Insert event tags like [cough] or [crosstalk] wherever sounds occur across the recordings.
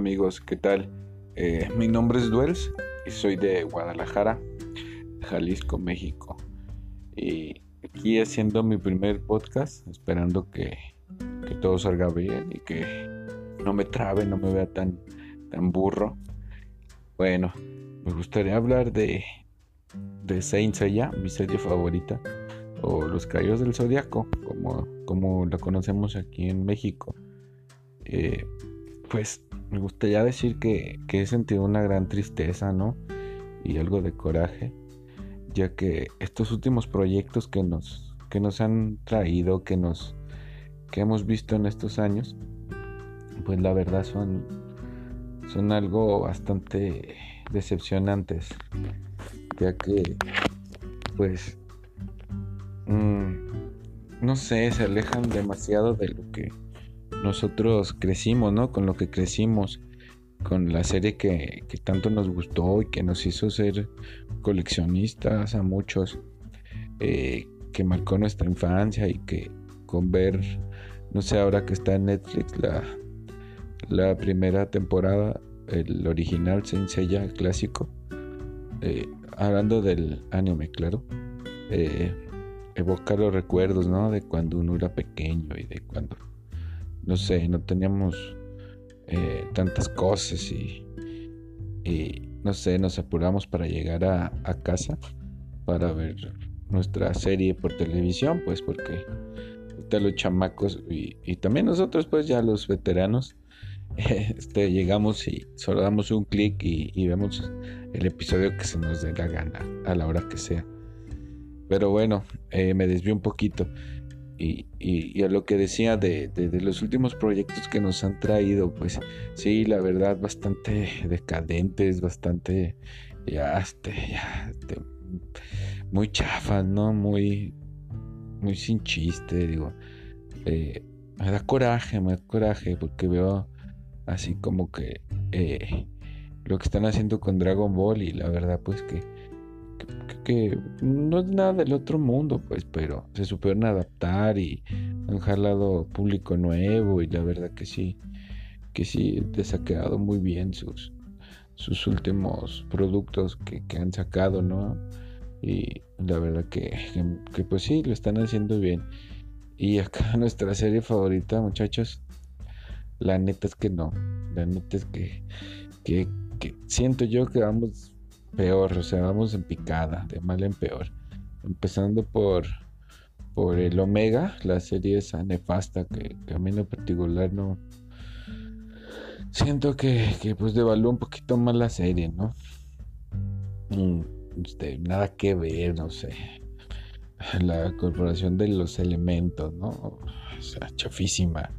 amigos, ¿qué tal? Eh, mi nombre es Duels y soy de Guadalajara, Jalisco, México. Y aquí haciendo mi primer podcast, esperando que, todo salga bien y que no me trabe, no me vea tan, tan burro. Bueno, me gustaría hablar de, de Saint Seiya, mi serie favorita, o Los Caballos del Zodiaco, como, como la conocemos aquí en México. Eh, pues me gustaría decir que, he sentido una gran tristeza, ¿no? Y algo de coraje, ya que estos últimos proyectos que nos, que nos han traído, que nos que hemos visto en estos años, pues la verdad son, son algo bastante decepcionantes, ya que pues mm, no sé, se alejan demasiado de lo que nosotros crecimos, ¿no? Con lo que crecimos, con la serie que, tanto nos gustó y que nos hizo ser coleccionistas a muchos, eh, que marcó nuestra infancia y que con ver, no sé, ahora que está en Netflix la, primera temporada, el original Saint Seiya, el clásico, eh, hablando del anime, claro, eh, evoca los recuerdos, ¿no? De cuando uno era pequeño y de cuando no sé, no teníamos eh, tantas cosas y, no sé, nos apuramos para llegar a, casa para ver nuestra serie por televisión, pues porque los chamacos y, también nosotros, pues ya los veteranos, [laughs] este, llegamos y solo damos un clic y, vemos el episodio que se nos dé la gana a la hora que sea. Pero bueno, eh, me desvío un poquito y, a lo que decía de, los últimos proyectos que nos han traído, pues sí, la verdad, bastante decadentes, bastante, ya, este, ya, este, muy chafas, ¿no? Muy, muy sin chiste, digo. Eh, me da coraje, me da coraje, porque veo así como que eh, lo que están haciendo con Dragon Ball y la verdad, pues que que, no es nada del otro mundo, pues, pero se supieron adaptar y han jalado público nuevo y la verdad que sí, que sí, les ha quedado muy bien sus, sus últimos productos que, han sacado, ¿no? Y la verdad que, que, pues sí, lo están haciendo bien. Y acá [laughs] nuestra serie favorita, muchachos, la neta es que no, la neta es que, que, que siento yo que vamos peor, o sea, vamos en picada, de mal en peor. Empezando por, por el Omega, la serie esa nefasta que, a mí en particular no... Siento que, que pues devaluó un poquito más la serie, ¿no? Mm, este, nada que ver, no sé. La corporación de los elementos, ¿no? O sea, chafísima.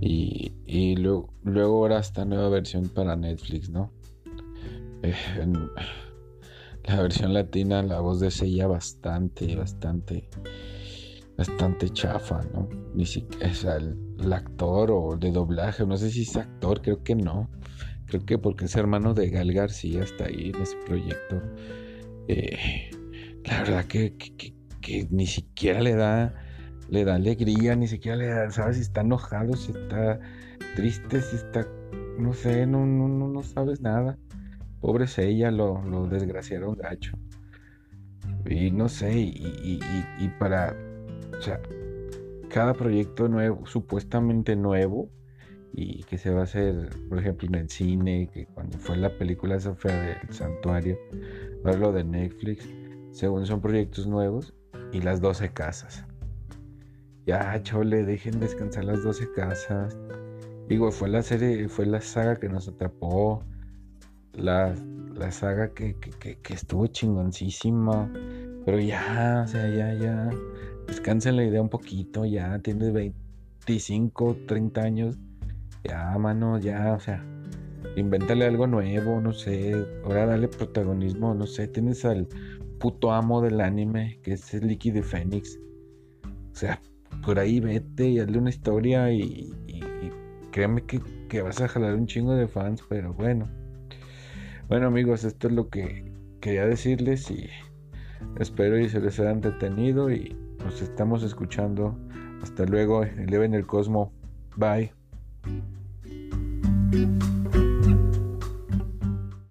Y, y luego, luego ahora esta nueva versión para Netflix, ¿no? Eh, en la versión latina la voz de Sella bastante, bastante, bastante chafa, ¿no? Ni siquiera es el, actor o de doblaje, no sé si es actor, creo que no. Creo que porque es hermano de Gal García está ahí en ese proyecto. Eh, la verdad que, ni siquiera le da le da alegría, ni siquiera le da, sabes si está enojado, si está triste, si está, no sé, no, no, no sabes nada. Pobre ella, lo, lo desgraciaron gacho. Y no sé, y, para, o sea, cada proyecto nuevo, supuestamente nuevo, y que se va a hacer, por ejemplo, en el cine, que cuando fue la película esa fea del santuario, lo de Netflix, según son proyectos nuevos, y las 12 casas. Ya, chole, dejen descansar las 12 casas. Digo, fue la serie, fue la saga que nos atrapó la, saga que, estuvo chingoncísima. Pero ya, o sea, ya, ya. Descansen la idea un poquito, ya. Tienes 25, 30 años. Ya, mano, ya, o sea. Invéntale algo nuevo, no sé. Ahora dale protagonismo, no sé. Tienes al puto amo del anime, que es el Liquid Fénix. O sea, por ahí vete y hazle una historia y, créeme que, que vas a jalar un chingo de fans, pero bueno. Bueno amigos, esto es lo que quería decirles y espero y se les haya entretenido y nos estamos escuchando. Hasta luego, eleven el cosmo. Bye. Bye.